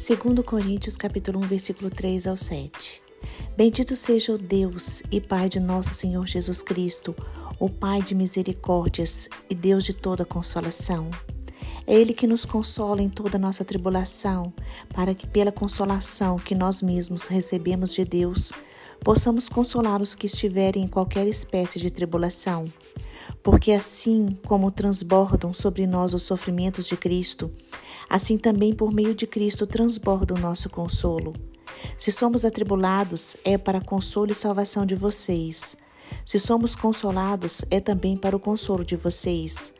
2 Coríntios capítulo 1, versículo 3 ao 7. Bendito seja o Deus e Pai de nosso Senhor Jesus Cristo, o Pai de misericórdias e Deus de toda consolação. É Ele que nos consola em toda nossa tribulação, para que pela consolação que nós mesmos recebemos de Deus, possamos consolar os que estiverem em qualquer espécie de tribulação. Porque assim como transbordam sobre nós os sofrimentos de Cristo, assim também por meio de Cristo transborda o nosso consolo. Se somos atribulados, é para consolo e salvação de vocês. Se somos consolados, é também para o consolo de vocês.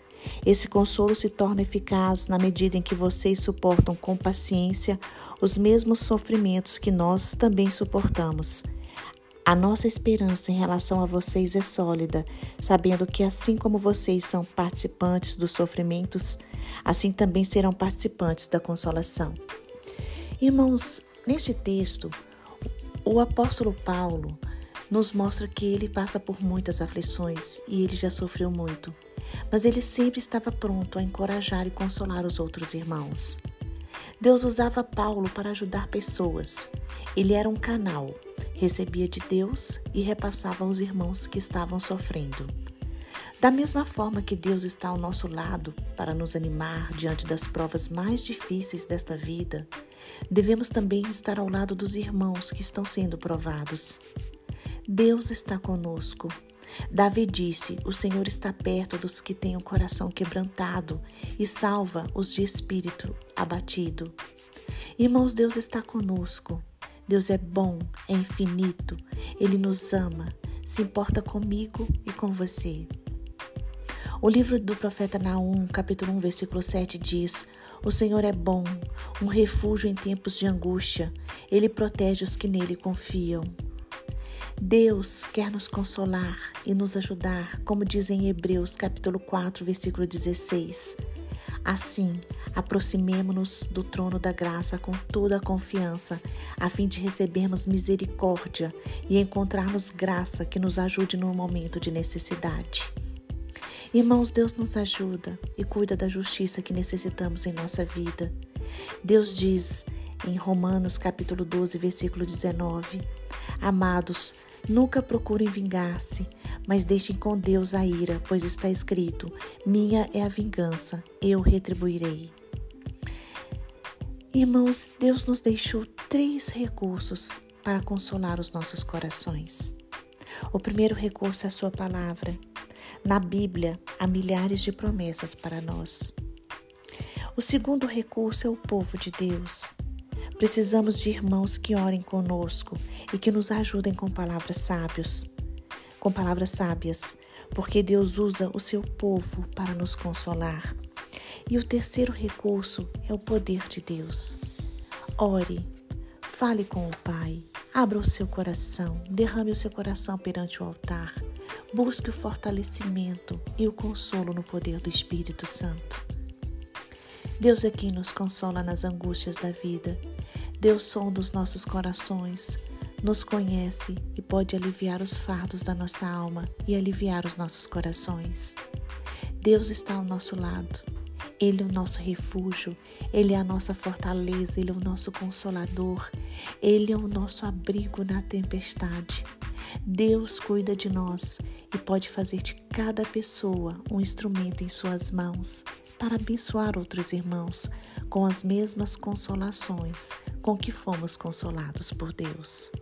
Esse consolo se torna eficaz na medida em que vocês suportam com paciência os mesmos sofrimentos que nós também suportamos. A nossa esperança em relação a vocês é sólida, sabendo que, assim como vocês são participantes dos sofrimentos, assim também serão participantes da consolação. Irmãos, neste texto, o apóstolo Paulo nos mostra que ele passa por muitas aflições e ele já sofreu muito, mas ele sempre estava pronto a encorajar e consolar os outros irmãos. Deus usava Paulo para ajudar pessoas. Ele era um canal recebia de Deus e repassava aos irmãos que estavam sofrendo. Da mesma forma que Deus está ao nosso lado para nos animar diante das provas mais difíceis desta vida, devemos também estar ao lado dos irmãos que estão sendo provados. Deus está conosco. Davi disse: O Senhor está perto dos que têm o coração quebrantado e salva os de espírito abatido. Irmãos, Deus está conosco. Deus é bom, é infinito, Ele nos ama, se importa comigo e com você. O livro do profeta Naum, capítulo 1, versículo 7 diz: O Senhor é bom, um refúgio em tempos de angústia, Ele protege os que nele confiam. Deus quer nos consolar e nos ajudar, como diz em Hebreus capítulo 4, versículo 16. Assim, aproximemo-nos do trono da graça com toda a confiança, a fim de recebermos misericórdia e encontrarmos graça que nos ajude no momento de necessidade. Irmãos, Deus nos ajuda e cuida da justiça que necessitamos em nossa vida. Deus diz em Romanos capítulo 12, versículo 19: Amados, nunca procurem vingar-se, mas deixem com Deus a ira, pois está escrito: Minha é a vingança, eu retribuirei. Irmãos, Deus nos deixou três recursos para consolar os nossos corações. O primeiro recurso é a Sua palavra. Na Bíblia há milhares de promessas para nós. O segundo recurso é o povo de Deus. Precisamos de irmãos que orem conosco e que nos ajudem com palavras sábios, com palavras sábias, porque Deus usa o seu povo para nos consolar. E o terceiro recurso é o poder de Deus. Ore, fale com o Pai, abra o seu coração, derrame o seu coração perante o altar. Busque o fortalecimento e o consolo no poder do Espírito Santo. Deus é quem nos consola nas angústias da vida Deus sonda os nossos corações, nos conhece e pode aliviar os fardos da nossa alma e aliviar os nossos corações. Deus está ao nosso lado. Ele é o nosso refúgio, Ele é a nossa fortaleza, Ele é o nosso consolador, Ele é o nosso abrigo na tempestade. Deus cuida de nós e pode fazer de cada pessoa um instrumento em Suas mãos para abençoar outros irmãos com as mesmas consolações com que fomos consolados por Deus.